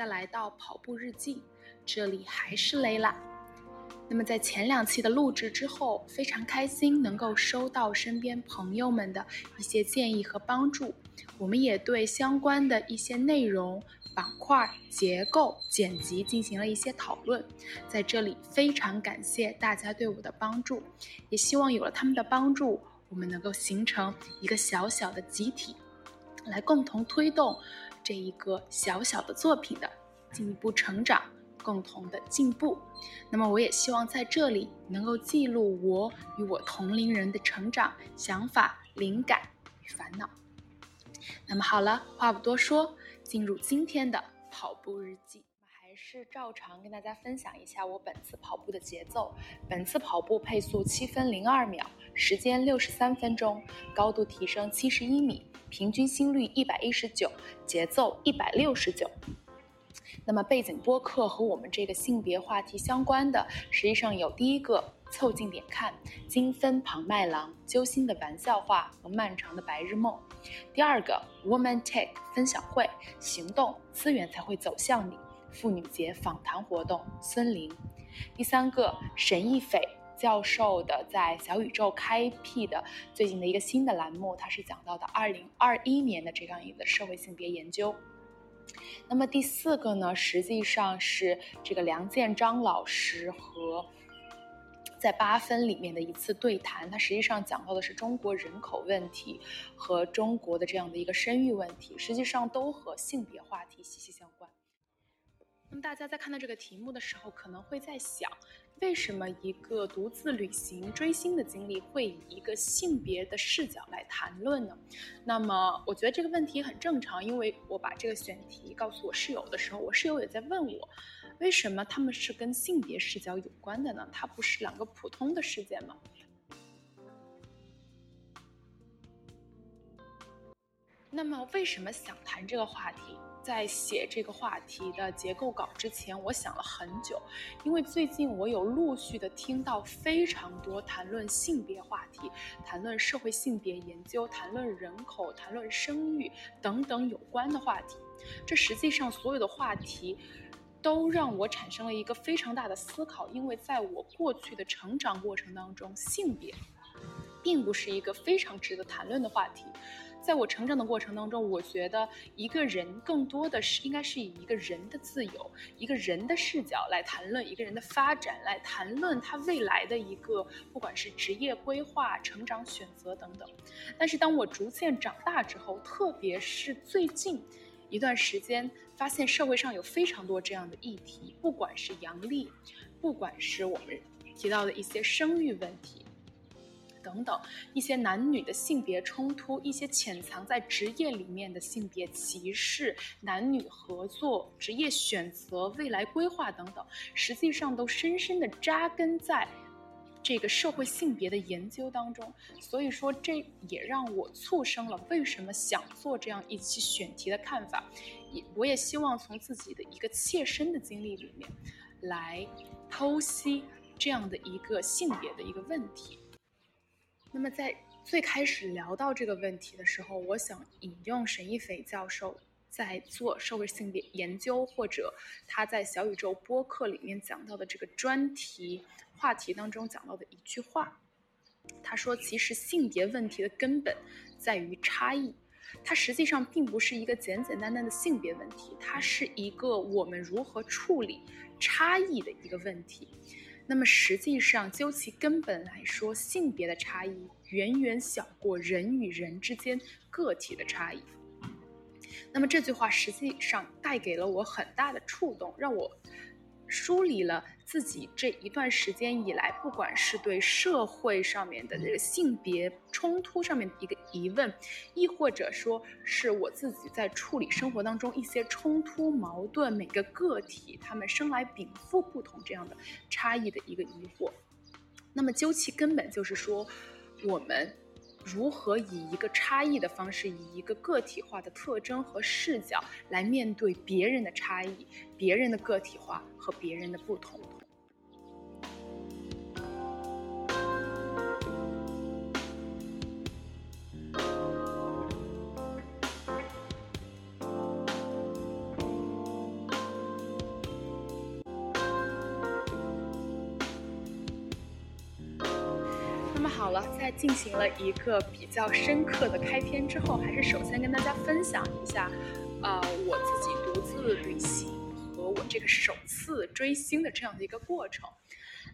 家，来到跑步日记，这里还是雷拉。那么在前两期的录制之后，非常开心能够收到身边朋友们的一些建议和帮助，我们也对相关的一些内容、板块、结构、剪辑进行了一些讨论。在这里非常感谢大家对我的帮助，也希望有了他们的帮助，我们能够形成一个小小的集体，来共同推动。这一个小小的作品的进一步成长，共同的进步。那么，我也希望在这里能够记录我与我同龄人的成长、想法、灵感与烦恼。那么好了，话不多说，进入今天的跑步日记。是照常跟大家分享一下我本次跑步的节奏。本次跑步配速七分零二秒，时间六十三分钟，高度提升七十一米。平均心率一百一十九，节奏一百六十九。那么背景播客和我们这个性别话题相关的，实际上有第一个凑近点看，金分庞麦郎揪心的玩笑话和漫长的白日梦；第二个 Woman Take 分享会，行动资源才会走向你。妇女节访谈活动，孙林；第三个沈一斐。教授的在小宇宙开辟的最近的一个新的栏目，它是讲到的二零二一年的这样一个社会性别研究。那么第四个呢，实际上是这个梁建章老师和在八分里面的一次对谈，它实际上讲到的是中国人口问题和中国的这样的一个生育问题，实际上都和性别话题息息相关。那么大家在看到这个题目的时候，可能会在想，为什么一个独自旅行追星的经历会以一个性别的视角来谈论呢？那么我觉得这个问题很正常，因为我把这个选题告诉我室友的时候，我室友也在问我，为什么他们是跟性别视角有关的呢？它不是两个普通的事件吗？那么为什么想谈这个话题？在写这个话题的结构稿之前，我想了很久，因为最近我有陆续的听到非常多谈论性别话题、谈论社会性别研究、谈论人口、谈论生育等等有关的话题。这实际上所有的话题，都让我产生了一个非常大的思考，因为在我过去的成长过程当中，性别并不是一个非常值得谈论的话题。在我成长的过程当中，我觉得一个人更多的是应该是以一个人的自由、一个人的视角来谈论一个人的发展，来谈论他未来的一个不管是职业规划、成长选择等等。但是当我逐渐长大之后，特别是最近一段时间，发现社会上有非常多这样的议题，不管是阳历，不管是我们提到的一些生育问题。等等，一些男女的性别冲突，一些潜藏在职业里面的性别歧视，男女合作、职业选择、未来规划等等，实际上都深深的扎根在这个社会性别的研究当中。所以说，这也让我促生了为什么想做这样一期选题的看法。也，我也希望从自己的一个切身的经历里面，来剖析这样的一个性别的一个问题。那么在最开始聊到这个问题的时候，我想引用沈一斐教授在做社会性别研究，或者他在小宇宙播客里面讲到的这个专题话题当中讲到的一句话。他说：“其实性别问题的根本在于差异，它实际上并不是一个简简单单的性别问题，它是一个我们如何处理差异的一个问题。”那么实际上，究其根本来说，性别的差异远远小过人与人之间个体的差异。那么这句话实际上带给了我很大的触动，让我。梳理了自己这一段时间以来，不管是对社会上面的这个性别冲突上面的一个疑问，亦或者说是我自己在处理生活当中一些冲突矛盾，每个个体他们生来禀赋不同这样的差异的一个疑惑。那么究其根本，就是说我们。如何以一个差异的方式，以一个个体化的特征和视角来面对别人的差异、别人的个体化和别人的不同？好了，在进行了一个比较深刻的开篇之后，还是首先跟大家分享一下，呃，我自己独自旅行和我这个首次追星的这样的一个过程。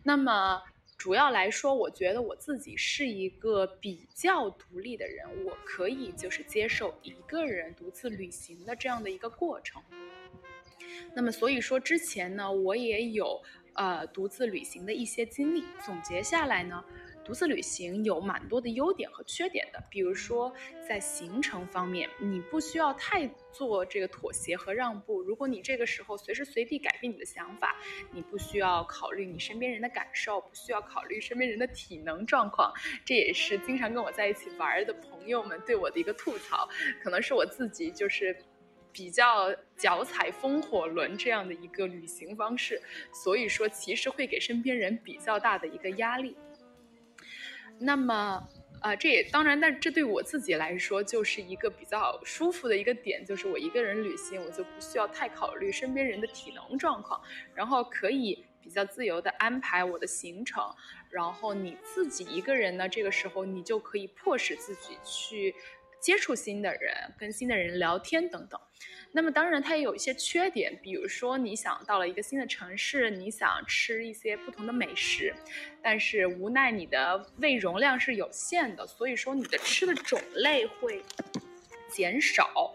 那么主要来说，我觉得我自己是一个比较独立的人，我可以就是接受一个人独自旅行的这样的一个过程。那么所以说之前呢，我也有呃独自旅行的一些经历，总结下来呢。独自旅行有蛮多的优点和缺点的，比如说在行程方面，你不需要太做这个妥协和让步。如果你这个时候随时随地改变你的想法，你不需要考虑你身边人的感受，不需要考虑身边人的体能状况。这也是经常跟我在一起玩的朋友们对我的一个吐槽，可能是我自己就是比较脚踩风火轮这样的一个旅行方式，所以说其实会给身边人比较大的一个压力。那么，啊，这也当然，但这对我自己来说就是一个比较舒服的一个点，就是我一个人旅行，我就不需要太考虑身边人的体能状况，然后可以比较自由的安排我的行程，然后你自己一个人呢，这个时候你就可以迫使自己去。接触新的人，跟新的人聊天等等，那么当然它也有一些缺点，比如说你想到了一个新的城市，你想吃一些不同的美食，但是无奈你的胃容量是有限的，所以说你的吃的种类会减少。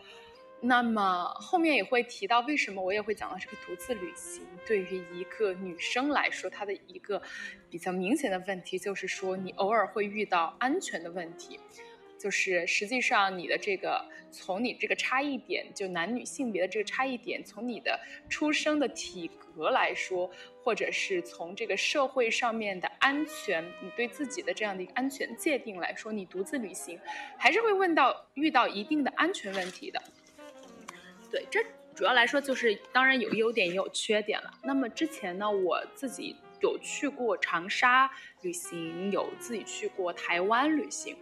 那么后面也会提到为什么我也会讲到这个独自旅行对于一个女生来说，它的一个比较明显的问题就是说你偶尔会遇到安全的问题。就是实际上你的这个从你这个差异点，就男女性别的这个差异点，从你的出生的体格来说，或者是从这个社会上面的安全，你对自己的这样的一个安全界定来说，你独自旅行还是会问到遇到一定的安全问题的。对，这主要来说就是当然有优点也有缺点了。那么之前呢，我自己有去过长沙旅行，有自己去过台湾旅行。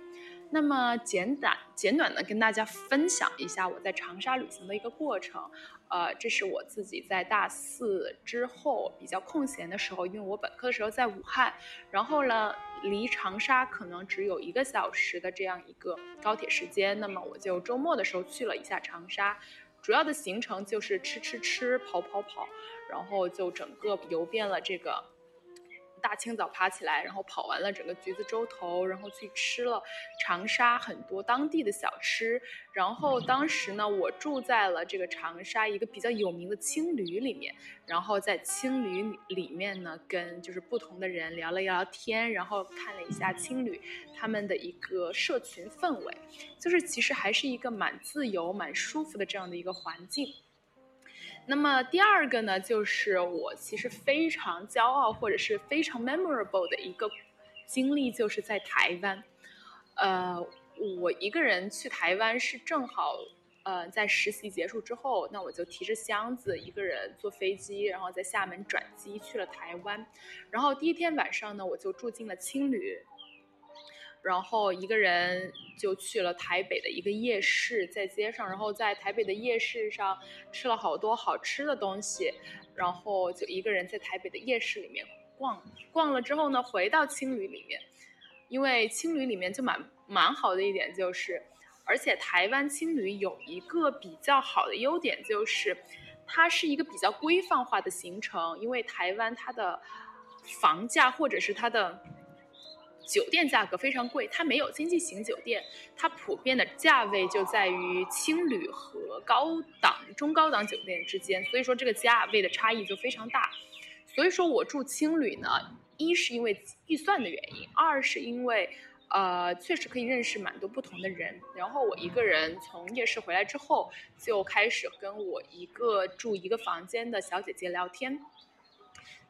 那么简短简短的跟大家分享一下我在长沙旅行的一个过程，呃，这是我自己在大四之后比较空闲的时候，因为我本科的时候在武汉，然后呢离长沙可能只有一个小时的这样一个高铁时间，那么我就周末的时候去了一下长沙，主要的行程就是吃吃吃，跑跑跑，然后就整个游遍了这个。大清早爬起来，然后跑完了整个橘子洲头，然后去吃了长沙很多当地的小吃。然后当时呢，我住在了这个长沙一个比较有名的青旅里面。然后在青旅里面呢，跟就是不同的人聊了聊天，然后看了一下青旅他们的一个社群氛围，就是其实还是一个蛮自由、蛮舒服的这样的一个环境。那么第二个呢，就是我其实非常骄傲或者是非常 memorable 的一个经历，就是在台湾。呃，我一个人去台湾是正好，呃，在实习结束之后，那我就提着箱子一个人坐飞机，然后在厦门转机去了台湾。然后第一天晚上呢，我就住进了青旅。然后一个人就去了台北的一个夜市，在街上，然后在台北的夜市上吃了好多好吃的东西，然后就一个人在台北的夜市里面逛逛了之后呢，回到青旅里面，因为青旅里面就蛮蛮好的一点就是，而且台湾青旅有一个比较好的优点就是，它是一个比较规范化的行程，因为台湾它的房价或者是它的。酒店价格非常贵，它没有经济型酒店，它普遍的价位就在于青旅和高档、中高档酒店之间，所以说这个价位的差异就非常大。所以说我住青旅呢，一是因为预算的原因，二是因为呃确实可以认识蛮多不同的人。然后我一个人从夜市回来之后，就开始跟我一个住一个房间的小姐姐聊天。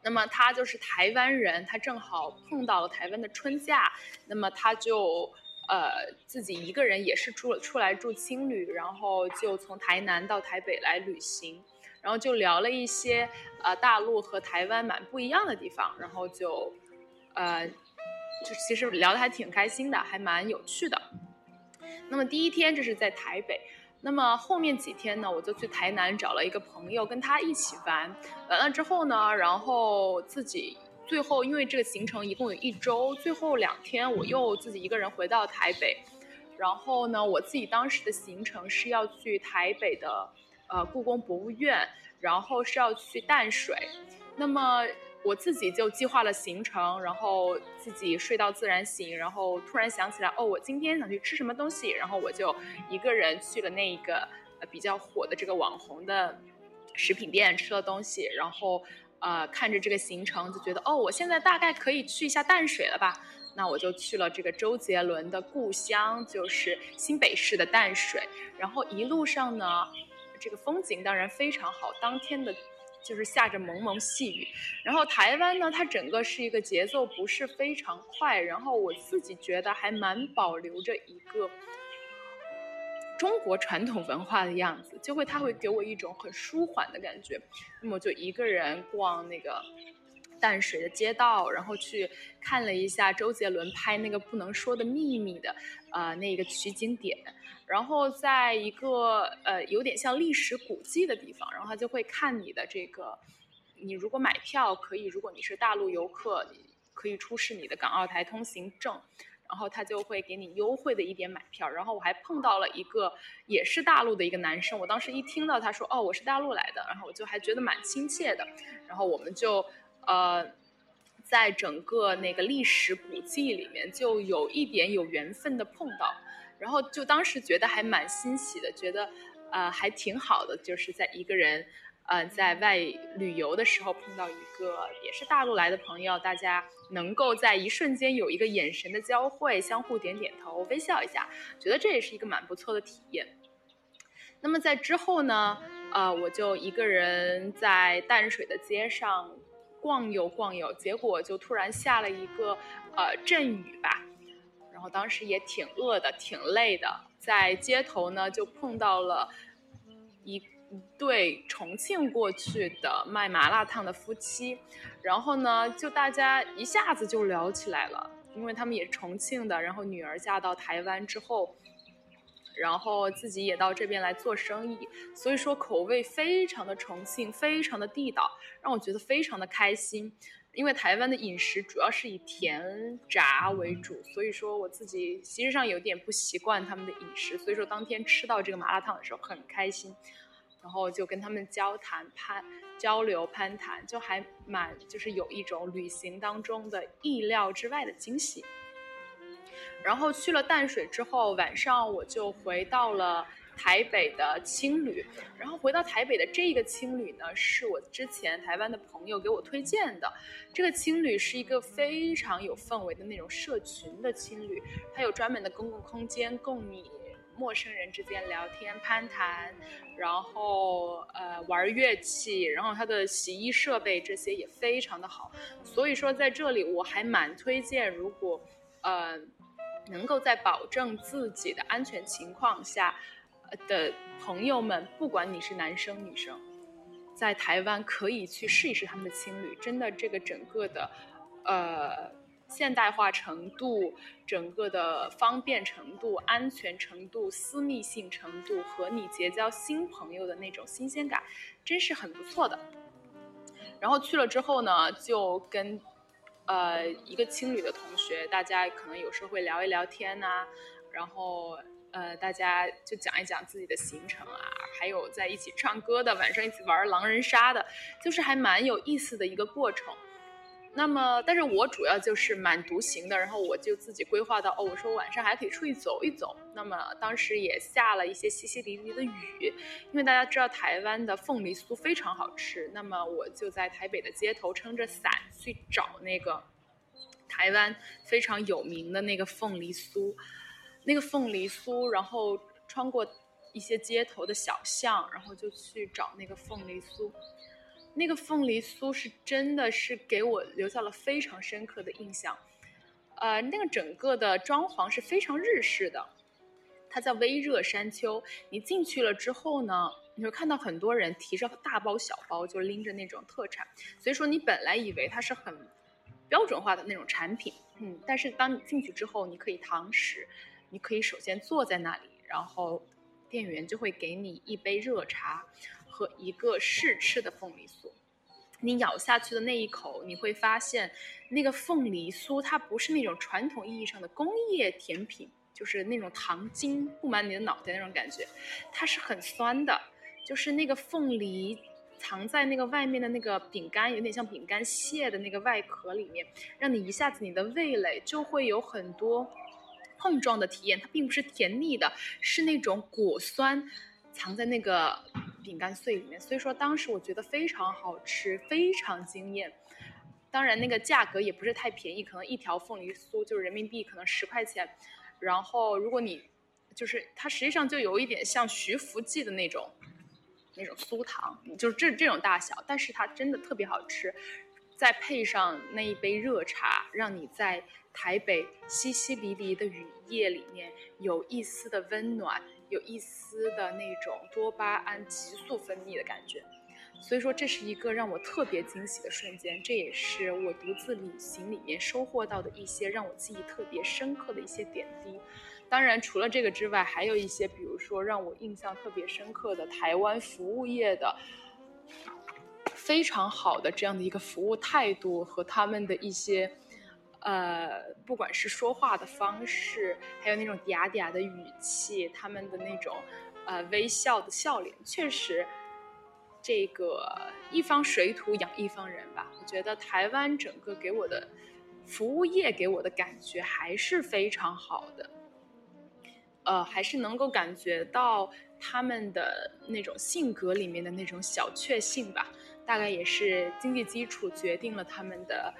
那么他就是台湾人，他正好碰到了台湾的春假，那么他就呃自己一个人也是住出来住青旅，然后就从台南到台北来旅行，然后就聊了一些呃大陆和台湾蛮不一样的地方，然后就呃就其实聊得还挺开心的，还蛮有趣的。那么第一天这是在台北。那么后面几天呢，我就去台南找了一个朋友，跟他一起玩。完了之后呢，然后自己最后因为这个行程一共有一周，最后两天我又自己一个人回到台北。然后呢，我自己当时的行程是要去台北的，呃，故宫博物院，然后是要去淡水。那么我自己就计划了行程，然后自己睡到自然醒，然后突然想起来，哦，我今天想去吃什么东西，然后我就一个人去了那个呃比较火的这个网红的食品店吃了东西，然后呃看着这个行程就觉得，哦，我现在大概可以去一下淡水了吧。那我就去了这个周杰伦的故乡，就是新北市的淡水。然后一路上呢，这个风景当然非常好。当天的，就是下着蒙蒙细雨。然后台湾呢，它整个是一个节奏不是非常快，然后我自己觉得还蛮保留着一个中国传统文化的样子，就会它会给我一种很舒缓的感觉。那么就一个人逛那个。淡水的街道，然后去看了一下周杰伦拍那个《不能说的秘密》的，呃，那个取景点，然后在一个呃有点像历史古迹的地方，然后他就会看你的这个，你如果买票可以，如果你是大陆游客，你可以出示你的港澳台通行证，然后他就会给你优惠的一点买票。然后我还碰到了一个也是大陆的一个男生，我当时一听到他说哦我是大陆来的，然后我就还觉得蛮亲切的，然后我们就。呃，在整个那个历史古迹里面，就有一点有缘分的碰到，然后就当时觉得还蛮欣喜的，觉得呃还挺好的，就是在一个人呃在外旅游的时候碰到一个也是大陆来的朋友，大家能够在一瞬间有一个眼神的交汇，相互点点头，微笑一下，觉得这也是一个蛮不错的体验。那么在之后呢，呃，我就一个人在淡水的街上。逛悠逛悠，结果就突然下了一个呃阵雨吧，然后当时也挺饿的，挺累的，在街头呢就碰到了一对重庆过去的卖麻辣烫的夫妻，然后呢就大家一下子就聊起来了，因为他们也是重庆的，然后女儿嫁到台湾之后。然后自己也到这边来做生意，所以说口味非常的重庆，非常的地道，让我觉得非常的开心。因为台湾的饮食主要是以甜炸为主，所以说我自己其实上有点不习惯他们的饮食，所以说当天吃到这个麻辣烫的时候很开心，然后就跟他们交谈攀交流攀谈，就还蛮就是有一种旅行当中的意料之外的惊喜。然后去了淡水之后，晚上我就回到了台北的青旅。然后回到台北的这个青旅呢，是我之前台湾的朋友给我推荐的。这个青旅是一个非常有氛围的那种社群的青旅，它有专门的公共空间供你陌生人之间聊天攀谈，然后呃玩乐器，然后它的洗衣设备这些也非常的好。所以说在这里我还蛮推荐，如果呃。能够在保证自己的安全情况下，的朋友们，不管你是男生女生，在台湾可以去试一试他们的青旅。真的，这个整个的，呃，现代化程度、整个的方便程度、安全程度、私密性程度和你结交新朋友的那种新鲜感，真是很不错的。然后去了之后呢，就跟。呃，一个青旅的同学，大家可能有时候会聊一聊天呐，然后呃，大家就讲一讲自己的行程啊，还有在一起唱歌的，晚上一起玩狼人杀的，就是还蛮有意思的一个过程。那么，但是我主要就是蛮独行的，然后我就自己规划到，哦，我说晚上还可以出去走一走。那么当时也下了一些淅淅沥沥的雨，因为大家知道台湾的凤梨酥非常好吃，那么我就在台北的街头撑着伞去找那个台湾非常有名的那个凤梨酥，那个凤梨酥，然后穿过一些街头的小巷，然后就去找那个凤梨酥。那个凤梨酥是真的是给我留下了非常深刻的印象，呃，那个整个的装潢是非常日式的，它叫微热山丘。你进去了之后呢，你会看到很多人提着大包小包，就拎着那种特产。所以说你本来以为它是很标准化的那种产品，嗯，但是当你进去之后，你可以堂食，你可以首先坐在那里，然后店员就会给你一杯热茶。和一个试吃的凤梨酥，你咬下去的那一口，你会发现那个凤梨酥它不是那种传统意义上的工业甜品，就是那种糖精布满你的脑袋那种感觉，它是很酸的，就是那个凤梨藏在那个外面的那个饼干，有点像饼干屑的那个外壳里面，让你一下子你的味蕾就会有很多碰撞的体验，它并不是甜腻的，是那种果酸藏在那个。饼干碎里面，所以说当时我觉得非常好吃，非常惊艳。当然那个价格也不是太便宜，可能一条凤梨酥就是人民币可能十块钱。然后如果你就是它实际上就有一点像徐福记的那种那种酥糖，就是这这种大小，但是它真的特别好吃。再配上那一杯热茶，让你在台北淅淅沥沥的雨夜里面有一丝的温暖。有一丝的那种多巴胺急速分泌的感觉，所以说这是一个让我特别惊喜的瞬间，这也是我独自旅行里面收获到的一些让我记忆特别深刻的一些点滴。当然，除了这个之外，还有一些，比如说让我印象特别深刻的台湾服务业的非常好的这样的一个服务态度和他们的一些。呃，不管是说话的方式，还有那种嗲嗲的语气，他们的那种呃微笑的笑脸，确实，这个一方水土养一方人吧。我觉得台湾整个给我的服务业给我的感觉还是非常好的，呃，还是能够感觉到他们的那种性格里面的那种小确幸吧。大概也是经济基础决定了他们的。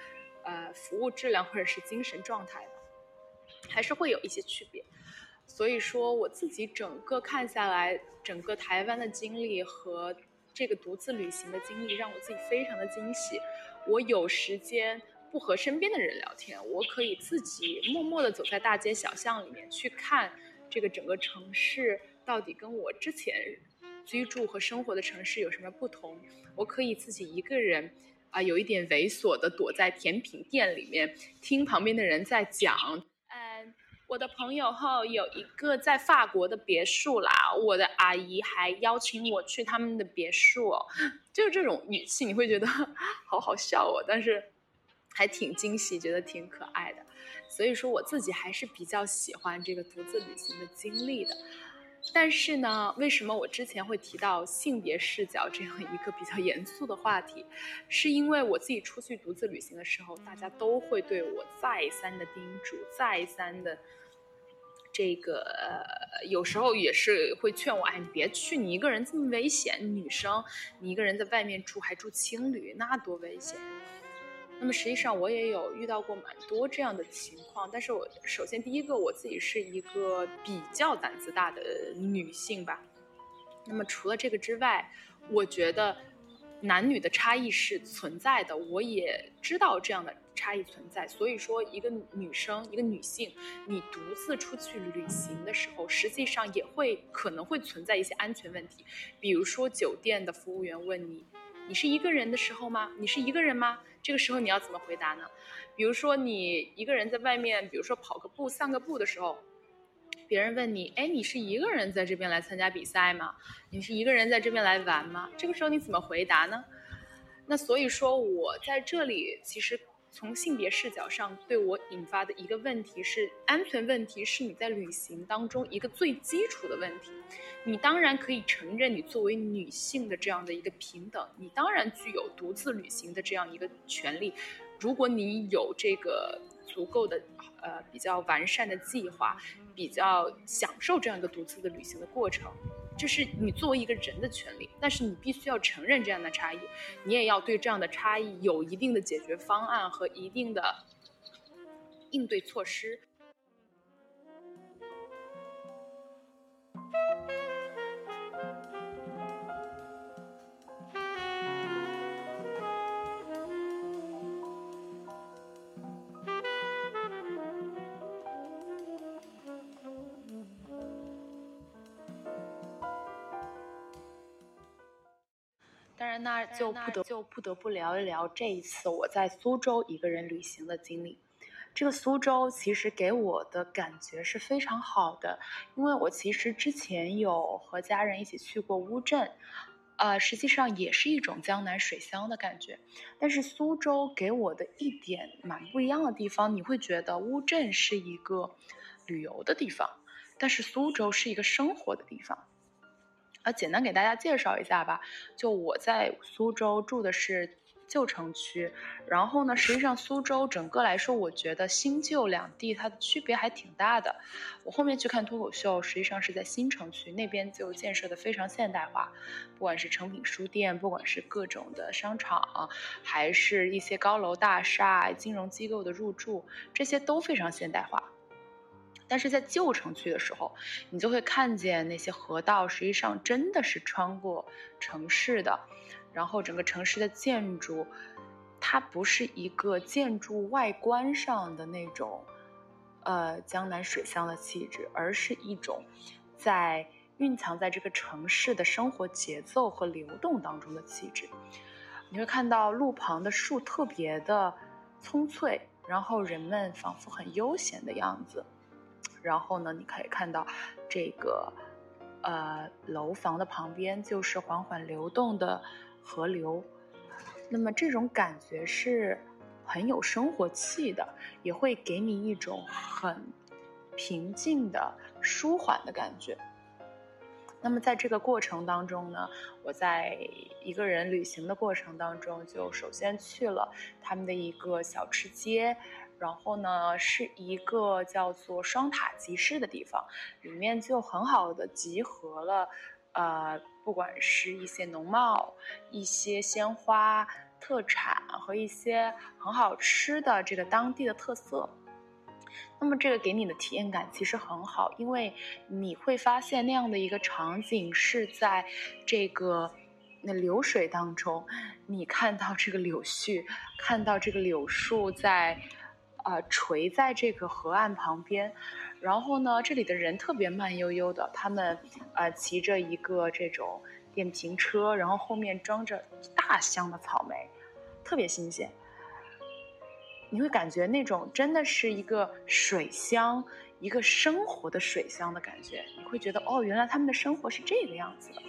呃，服务质量或者是精神状态吧，还是会有一些区别。所以说，我自己整个看下来，整个台湾的经历和这个独自旅行的经历，让我自己非常的惊喜。我有时间不和身边的人聊天，我可以自己默默的走在大街小巷里面，去看这个整个城市到底跟我之前居住和生活的城市有什么不同。我可以自己一个人。啊，有一点猥琐的躲在甜品店里面，听旁边的人在讲。嗯，我的朋友后有一个在法国的别墅啦，我的阿姨还邀请我去他们的别墅，就是这种语气，你会觉得好好笑哦，但是还挺惊喜，觉得挺可爱的。所以说，我自己还是比较喜欢这个独自旅行的经历的。但是呢，为什么我之前会提到性别视角这样一个比较严肃的话题？是因为我自己出去独自旅行的时候，大家都会对我再三的叮嘱，再三的这个，有时候也是会劝我，哎，你别去，你一个人这么危险，女生，你一个人在外面住还住青旅，那多危险。那么实际上我也有遇到过蛮多这样的情况，但是我首先第一个我自己是一个比较胆子大的女性吧。那么除了这个之外，我觉得男女的差异是存在的，我也知道这样的差异存在。所以说，一个女生，一个女性，你独自出去旅行的时候，实际上也会可能会存在一些安全问题，比如说酒店的服务员问你。你是一个人的时候吗？你是一个人吗？这个时候你要怎么回答呢？比如说你一个人在外面，比如说跑个步、散个步的时候，别人问你，哎，你是一个人在这边来参加比赛吗？你是一个人在这边来玩吗？这个时候你怎么回答呢？那所以说我在这里其实。从性别视角上对我引发的一个问题是安全问题，是你在旅行当中一个最基础的问题。你当然可以承认你作为女性的这样的一个平等，你当然具有独自旅行的这样一个权利。如果你有这个足够的呃比较完善的计划，比较享受这样一个独自的旅行的过程。这是你作为一个人的权利，但是你必须要承认这样的差异，你也要对这样的差异有一定的解决方案和一定的应对措施。然，那就不得就不得不聊一聊这一次我在苏州一个人旅行的经历。这个苏州其实给我的感觉是非常好的，因为我其实之前有和家人一起去过乌镇，呃，实际上也是一种江南水乡的感觉。但是苏州给我的一点蛮不一样的地方，你会觉得乌镇是一个旅游的地方，但是苏州是一个生活的地方。啊，简单给大家介绍一下吧。就我在苏州住的是旧城区，然后呢，实际上苏州整个来说，我觉得新旧两地它的区别还挺大的。我后面去看脱口秀，实际上是在新城区那边就建设的非常现代化，不管是成品书店，不管是各种的商场，还是一些高楼大厦、金融机构的入驻，这些都非常现代化。但是在旧城区的时候，你就会看见那些河道，实际上真的是穿过城市的。然后整个城市的建筑，它不是一个建筑外观上的那种，呃，江南水乡的气质，而是一种在蕴藏在这个城市的生活节奏和流动当中的气质。你会看到路旁的树特别的葱翠，然后人们仿佛很悠闲的样子。然后呢，你可以看到，这个，呃，楼房的旁边就是缓缓流动的河流，那么这种感觉是很有生活气的，也会给你一种很平静的、舒缓的感觉。那么在这个过程当中呢，我在一个人旅行的过程当中，就首先去了他们的一个小吃街。然后呢，是一个叫做双塔集市的地方，里面就很好的集合了，呃，不管是一些农贸、一些鲜花特产和一些很好吃的这个当地的特色。那么这个给你的体验感其实很好，因为你会发现那样的一个场景是在这个那流水当中，你看到这个柳絮，看到这个柳树在。呃，垂在这个河岸旁边，然后呢，这里的人特别慢悠悠的，他们呃骑着一个这种电瓶车，然后后面装着大箱的草莓，特别新鲜。你会感觉那种真的是一个水乡，一个生活的水乡的感觉。你会觉得哦，原来他们的生活是这个样子的。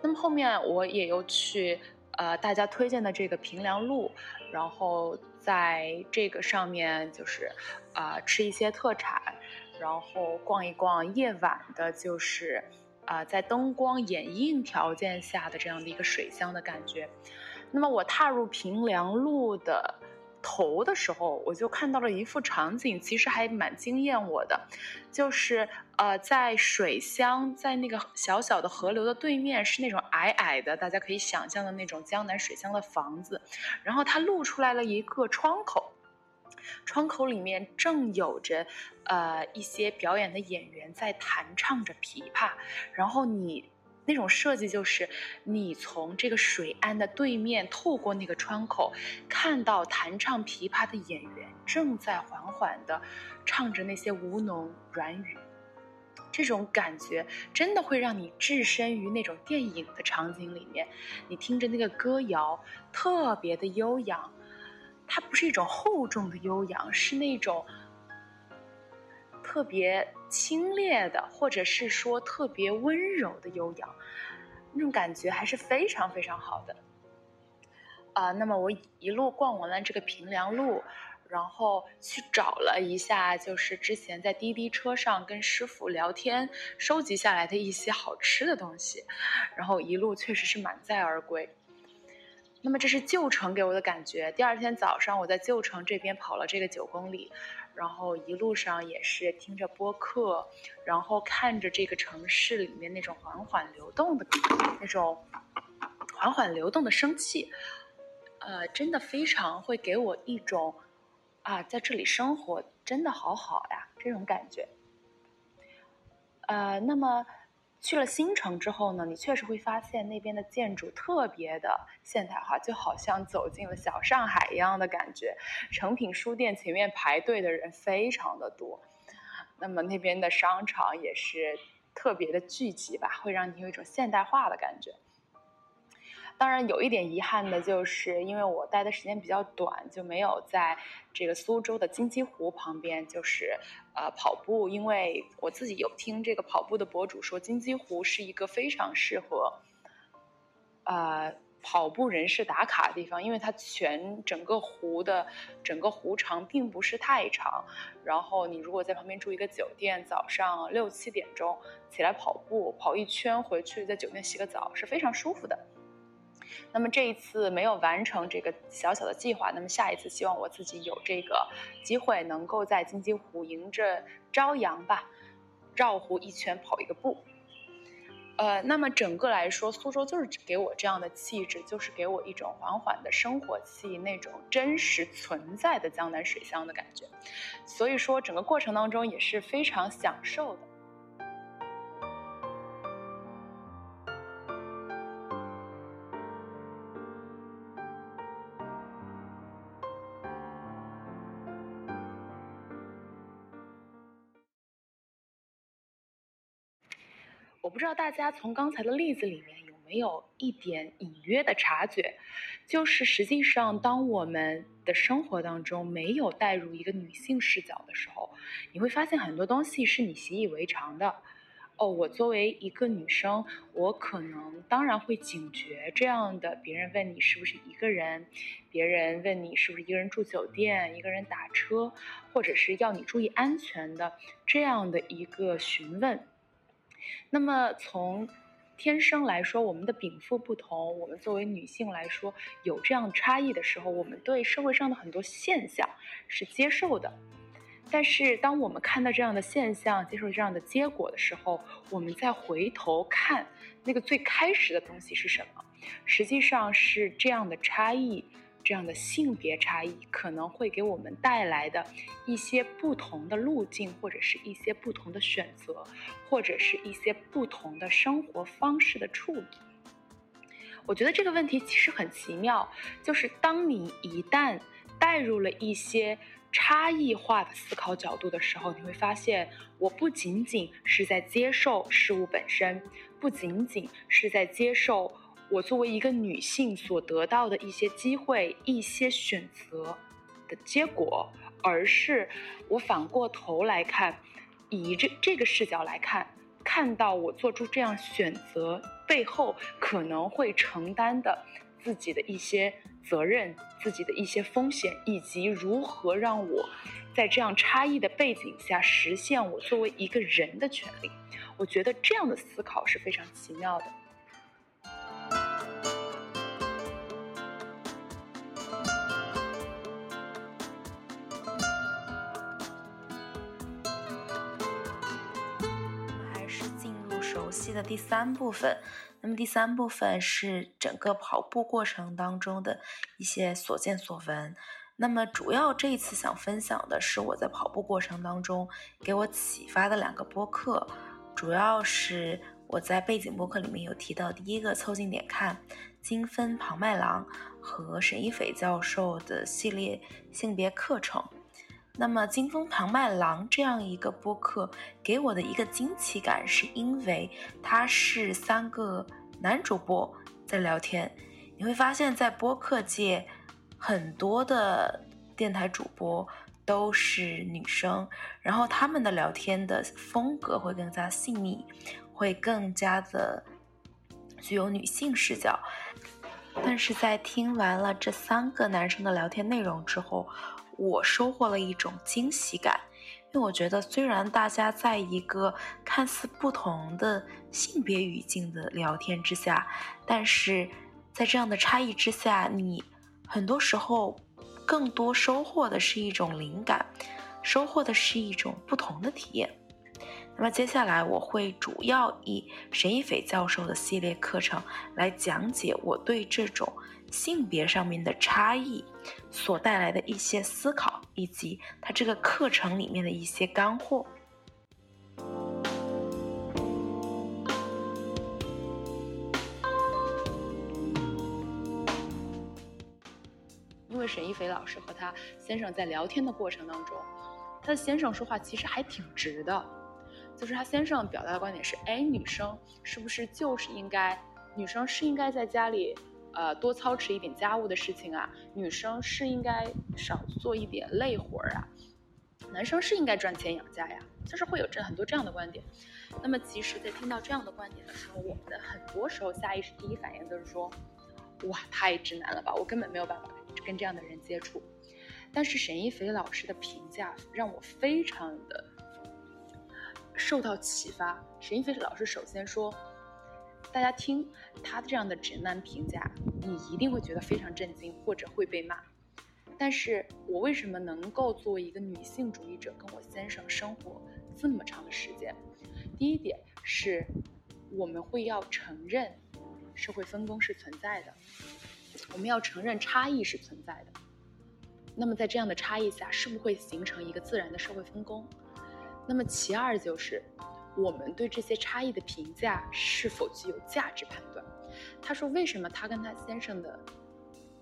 那么后面我也又去呃大家推荐的这个平凉路，然后。在这个上面就是，啊，吃一些特产，然后逛一逛夜晚的，就是，啊，在灯光掩映条件下的这样的一个水乡的感觉。那么我踏入平凉路的。头的时候，我就看到了一幅场景，其实还蛮惊艳我的，就是呃，在水乡，在那个小小的河流的对面，是那种矮矮的，大家可以想象的那种江南水乡的房子，然后它露出来了一个窗口，窗口里面正有着呃一些表演的演员在弹唱着琵琶，然后你。那种设计就是，你从这个水岸的对面透过那个窗口，看到弹唱琵琶的演员正在缓缓地唱着那些吴侬软语，这种感觉真的会让你置身于那种电影的场景里面。你听着那个歌谣，特别的悠扬，它不是一种厚重的悠扬，是那种。特别清冽的，或者是说特别温柔的悠扬，那种感觉还是非常非常好的。啊，那么我一路逛完了这个平凉路，然后去找了一下，就是之前在滴滴车上跟师傅聊天收集下来的一些好吃的东西，然后一路确实是满载而归。那么这是旧城给我的感觉。第二天早上我在旧城这边跑了这个九公里。然后一路上也是听着播客，然后看着这个城市里面那种缓缓流动的那种缓缓流动的生气，呃，真的非常会给我一种啊，在这里生活真的好好呀这种感觉。呃，那么。去了新城之后呢，你确实会发现那边的建筑特别的现代化，就好像走进了小上海一样的感觉。诚品书店前面排队的人非常的多，那么那边的商场也是特别的聚集吧，会让你有一种现代化的感觉。当然有一点遗憾的就是，因为我待的时间比较短，就没有在这个苏州的金鸡湖旁边，就是呃跑步。因为我自己有听这个跑步的博主说，金鸡湖是一个非常适合呃。跑步人士打卡的地方，因为它全整个湖的整个湖长并不是太长，然后你如果在旁边住一个酒店，早上六七点钟起来跑步，跑一圈回去，在酒店洗个澡是非常舒服的。那么这一次没有完成这个小小的计划，那么下一次希望我自己有这个机会，能够在金鸡湖迎着朝阳吧，绕湖一圈跑一个步。呃，那么整个来说，苏州就是给我这样的气质，就是给我一种缓缓的生活气，那种真实存在的江南水乡的感觉。所以说，整个过程当中也是非常享受的。不知道大家从刚才的例子里面有没有一点隐约的察觉，就是实际上当我们的生活当中没有带入一个女性视角的时候，你会发现很多东西是你习以为常的。哦，我作为一个女生，我可能当然会警觉这样的别人问你是不是一个人，别人问你是不是一个人住酒店、一个人打车，或者是要你注意安全的这样的一个询问。那么从天生来说，我们的禀赋不同，我们作为女性来说有这样差异的时候，我们对社会上的很多现象是接受的。但是当我们看到这样的现象，接受这样的结果的时候，我们再回头看那个最开始的东西是什么，实际上是这样的差异。这样的性别差异可能会给我们带来的一些不同的路径，或者是一些不同的选择，或者是一些不同的生活方式的处理。我觉得这个问题其实很奇妙，就是当你一旦带入了一些差异化的思考角度的时候，你会发现，我不仅仅是在接受事物本身，不仅仅是在接受。我作为一个女性所得到的一些机会、一些选择的结果，而是我反过头来看，以这这个视角来看，看到我做出这样选择背后可能会承担的自己的一些责任、自己的一些风险，以及如何让我在这样差异的背景下实现我作为一个人的权利。我觉得这样的思考是非常奇妙的。第三部分，那么第三部分是整个跑步过程当中的一些所见所闻。那么主要这一次想分享的是我在跑步过程当中给我启发的两个播客，主要是我在背景播客里面有提到，第一个凑近点看金分庞麦郎和沈一斐教授的系列性别课程。那么金风堂麦郎这样一个播客给我的一个惊奇感，是因为它是三个男主播在聊天。你会发现在播客界，很多的电台主播都是女生，然后他们的聊天的风格会更加细腻，会更加的具有女性视角。但是在听完了这三个男生的聊天内容之后，我收获了一种惊喜感，因为我觉得虽然大家在一个看似不同的性别语境的聊天之下，但是在这样的差异之下，你很多时候更多收获的是一种灵感，收获的是一种不同的体验。那么接下来我会主要以沈一斐教授的系列课程来讲解我对这种。性别上面的差异所带来的一些思考，以及他这个课程里面的一些干货。因为沈一斐老师和他先生在聊天的过程当中，他的先生说话其实还挺直的，就是他先生表达的观点是：哎，女生是不是就是应该，女生是应该在家里。呃，多操持一点家务的事情啊，女生是应该少做一点累活儿啊，男生是应该赚钱养家呀，就是会有这很多这样的观点。那么其实，在听到这样的观点的时候，我们的很多时候下意识第一反应就是说，哇，太直男了吧，我根本没有办法跟这样的人接触。但是沈一菲老师的评价让我非常的受到启发。沈一菲老师首先说，大家听他这样的直男评价，你一定会觉得非常震惊，或者会被骂。但是我为什么能够作为一个女性主义者跟我先生生活这么长的时间？第一点是，我们会要承认社会分工是存在的，我们要承认差异是存在的。那么在这样的差异下，是不是会形成一个自然的社会分工？那么其二就是，我们对这些差异的评价是否具有价值判断？他说，为什么他跟他先生的，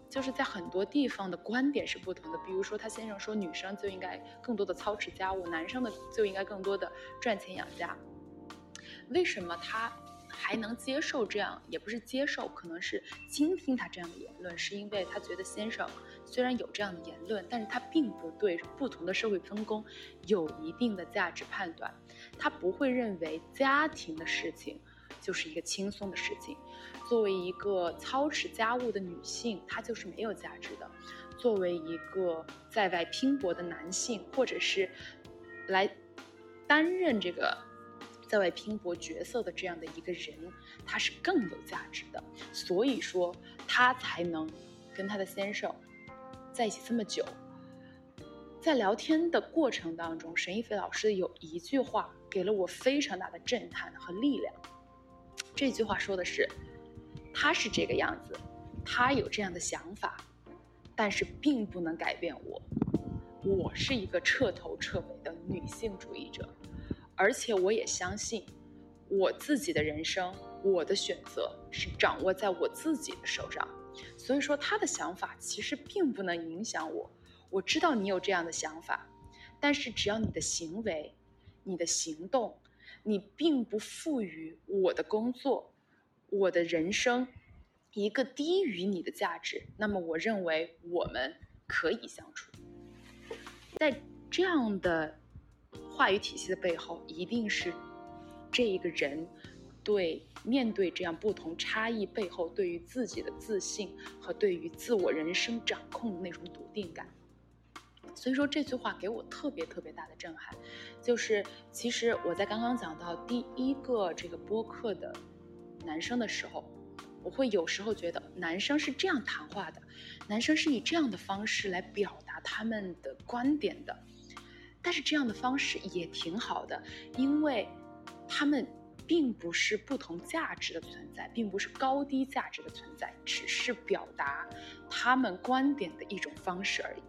就是在很多地方的观点是不同的？比如说，他先生说女生就应该更多的操持家务，男生的就应该更多的赚钱养家。为什么他？还能接受这样，也不是接受，可能是倾听他这样的言论，是因为他觉得先生虽然有这样的言论，但是他并不对不同的社会分工有一定的价值判断，他不会认为家庭的事情就是一个轻松的事情，作为一个操持家务的女性，她就是没有价值的，作为一个在外拼搏的男性，或者是来担任这个。在外拼搏角色的这样的一个人，他是更有价值的，所以说他才能跟他的先生在一起这么久。在聊天的过程当中，沈一菲老师有一句话给了我非常大的震撼和力量。这句话说的是：“他是这个样子，他有这样的想法，但是并不能改变我。我是一个彻头彻尾的女性主义者。”而且我也相信，我自己的人生，我的选择是掌握在我自己的手上。所以说，他的想法其实并不能影响我。我知道你有这样的想法，但是只要你的行为、你的行动，你并不赋予我的工作、我的人生一个低于你的价值，那么我认为我们可以相处。在这样的。话语体系的背后，一定是这一个人对面对这样不同差异背后，对于自己的自信和对于自我人生掌控的那种笃定感。所以说这句话给我特别特别大的震撼，就是其实我在刚刚讲到第一个这个播客的男生的时候，我会有时候觉得男生是这样谈话的，男生是以这样的方式来表达他们的观点的。但是这样的方式也挺好的，因为他们并不是不同价值的存在，并不是高低价值的存在，只是表达他们观点的一种方式而已。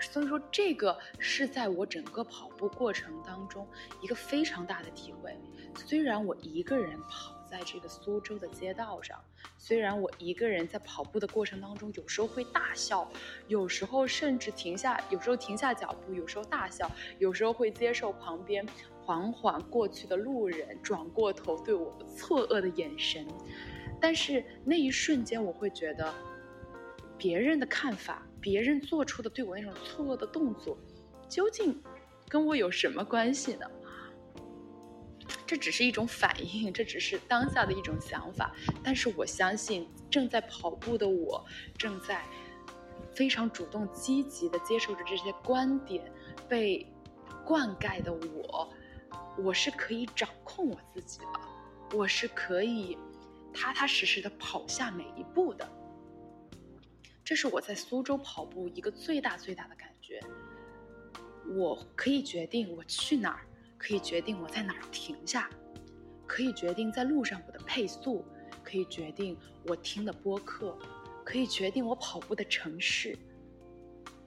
所以说，这个是在我整个跑步过程当中一个非常大的体会。虽然我一个人跑。在这个苏州的街道上，虽然我一个人在跑步的过程当中，有时候会大笑，有时候甚至停下，有时候停下脚步，有时候大笑，有时候会接受旁边缓缓过去的路人转过头对我错愕的眼神，但是那一瞬间，我会觉得别人的看法，别人做出的对我那种错愕的动作，究竟跟我有什么关系呢？这只是一种反应，这只是当下的一种想法。但是我相信，正在跑步的我，正在非常主动积极的接受着这些观点被灌溉的我，我是可以掌控我自己的，我是可以踏踏实实的跑下每一步的。这是我在苏州跑步一个最大最大的感觉。我可以决定我去哪儿。可以决定我在哪儿停下，可以决定在路上我的配速，可以决定我听的播客，可以决定我跑步的城市。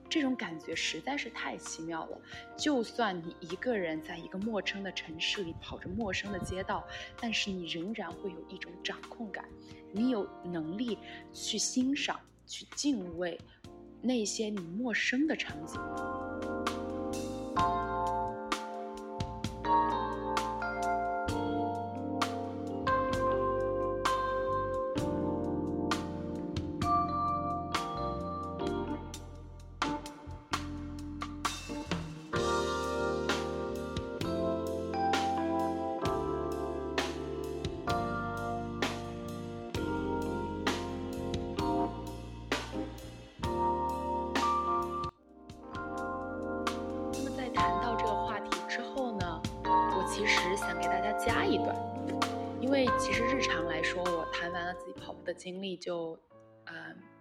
这种感觉实在是太奇妙了。就算你一个人在一个陌生的城市里跑着陌生的街道，但是你仍然会有一种掌控感，你有能力去欣赏、去敬畏那些你陌生的场景。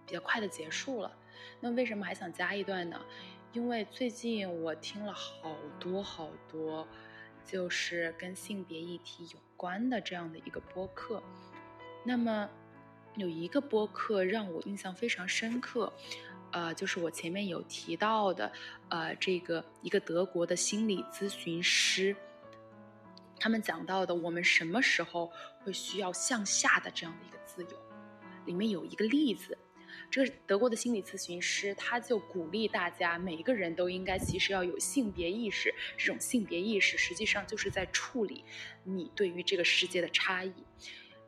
比较快的结束了。那为什么还想加一段呢？因为最近我听了好多好多，就是跟性别议题有关的这样的一个播客。那么有一个播客让我印象非常深刻，呃，就是我前面有提到的，呃，这个一个德国的心理咨询师，他们讲到的我们什么时候会需要向下的这样的一个自由，里面有一个例子。这个德国的心理咨询师，他就鼓励大家，每一个人都应该其实要有性别意识。这种性别意识，实际上就是在处理你对于这个世界的差异。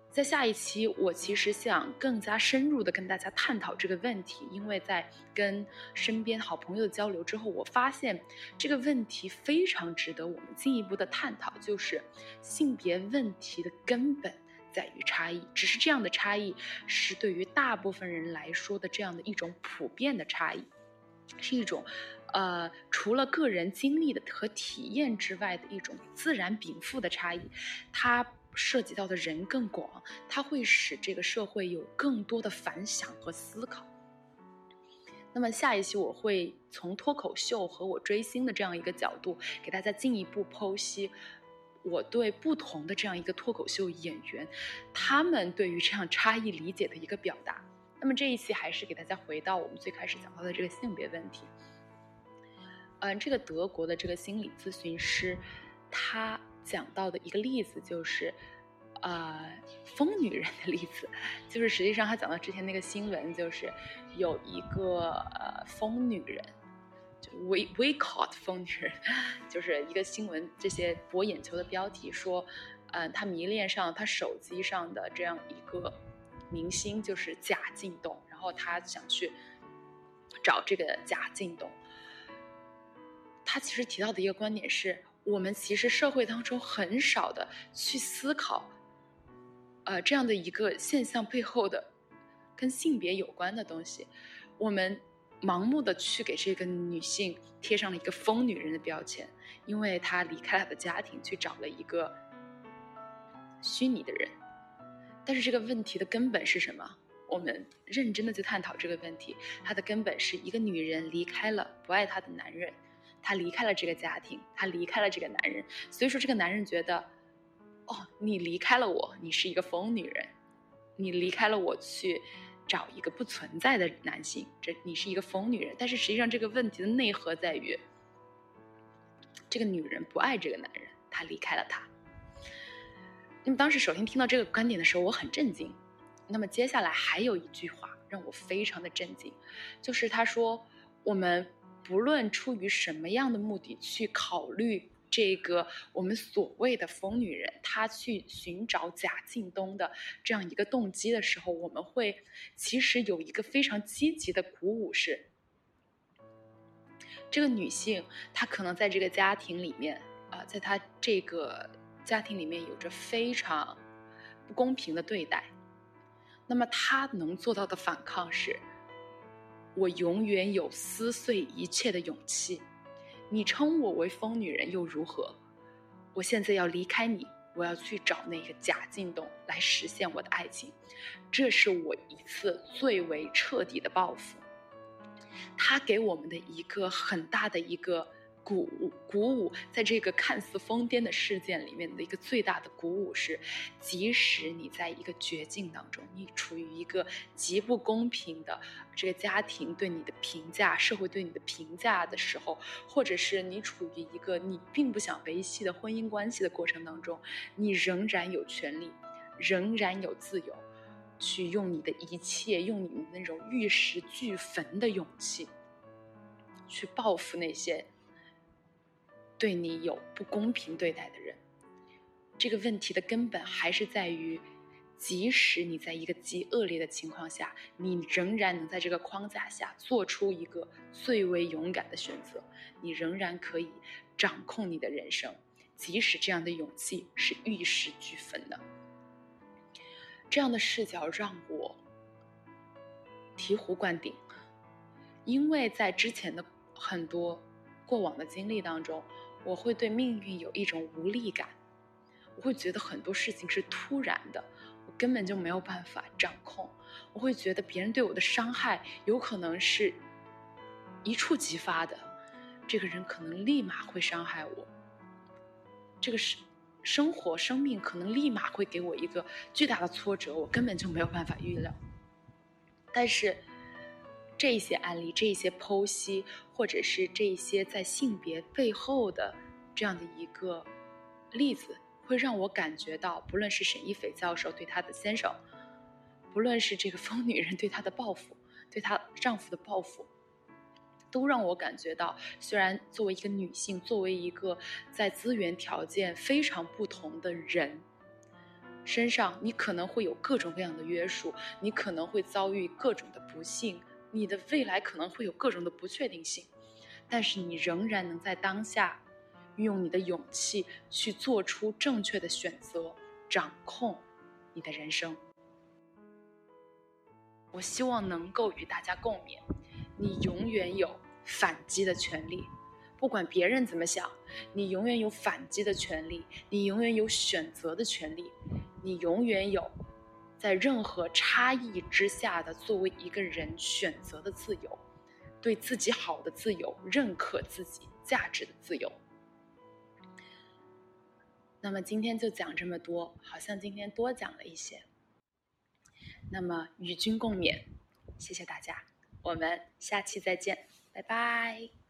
在下一期，我其实想更加深入的跟大家探讨这个问题，因为在跟身边好朋友交流之后，我发现这个问题非常值得我们进一步的探讨，就是性别问题的根本。在于差异，只是这样的差异是对于大部分人来说的这样的一种普遍的差异，是一种，呃，除了个人经历的和体验之外的一种自然禀赋的差异，它涉及到的人更广，它会使这个社会有更多的反响和思考。那么下一期我会从脱口秀和我追星的这样一个角度，给大家进一步剖析。我对不同的这样一个脱口秀演员，他们对于这样差异理解的一个表达。那么这一期还是给大家回到我们最开始讲到的这个性别问题。嗯，这个德国的这个心理咨询师，他讲到的一个例子就是，呃，疯女人的例子，就是实际上他讲到之前那个新闻，就是有一个呃疯女人。We we caught 疯女人，就是一个新闻，这些博眼球的标题说，嗯，他迷恋上他手机上的这样一个明星，就是贾静东，然后他想去找这个贾静东。他其实提到的一个观点是，我们其实社会当中很少的去思考，呃，这样的一个现象背后的跟性别有关的东西，我们。盲目的去给这个女性贴上了一个疯女人的标签，因为她离开了她的家庭，去找了一个虚拟的人。但是这个问题的根本是什么？我们认真的去探讨这个问题，它的根本是一个女人离开了不爱她的男人，她离开了这个家庭，她离开了这个男人。所以说，这个男人觉得，哦，你离开了我，你是一个疯女人，你离开了我去。找一个不存在的男性，这你是一个疯女人。但是实际上，这个问题的内核在于，这个女人不爱这个男人，她离开了他。那么当时首先听到这个观点的时候，我很震惊。那么接下来还有一句话让我非常的震惊，就是他说：“我们不论出于什么样的目的去考虑。”这个我们所谓的疯女人，她去寻找贾静东的这样一个动机的时候，我们会其实有一个非常积极的鼓舞，是这个女性她可能在这个家庭里面啊，在她这个家庭里面有着非常不公平的对待，那么她能做到的反抗是，我永远有撕碎一切的勇气。你称我为疯女人又如何？我现在要离开你，我要去找那个贾静东来实现我的爱情，这是我一次最为彻底的报复。他给我们的一个很大的一个。鼓舞，鼓舞，在这个看似疯癫的事件里面的一个最大的鼓舞是，即使你在一个绝境当中，你处于一个极不公平的这个家庭对你的评价、社会对你的评价的时候，或者是你处于一个你并不想维系的婚姻关系的过程当中，你仍然有权利，仍然有自由，去用你的一切，用你的那种玉石俱焚的勇气，去报复那些。对你有不公平对待的人，这个问题的根本还是在于，即使你在一个极恶劣的情况下，你仍然能在这个框架下做出一个最为勇敢的选择，你仍然可以掌控你的人生，即使这样的勇气是玉石俱焚的。这样的视角让我醍醐灌顶，因为在之前的很多过往的经历当中。我会对命运有一种无力感，我会觉得很多事情是突然的，我根本就没有办法掌控。我会觉得别人对我的伤害有可能是一触即发的，这个人可能立马会伤害我。这个是生活、生命可能立马会给我一个巨大的挫折，我根本就没有办法预料。但是这些案例、这些剖析，或者是这些在性别背后的这样的一个例子，会让我感觉到，不论是沈一斐教授对她的先生。不论是这个疯女人对她的报复，对她丈夫的报复，都让我感觉到，虽然作为一个女性，作为一个在资源条件非常不同的人，身上你可能会有各种各样的约束，你可能会遭遇各种的不幸，你的未来可能会有各种的不确定性，但是你仍然能在当下，运用你的勇气去做出正确的选择，掌控你的人生。我希望能够与大家共勉，你永远有反击的权利，不管别人怎么想，你永远有反击的权利，你永远有选择的权利，你永远有在任何差异之下的作为一个人选择的自由，对自己好的自由，认可自己价值的自由。那么今天就讲这么多，好像今天多讲了一些。那么与君共勉，谢谢大家，我们下期再见，拜拜。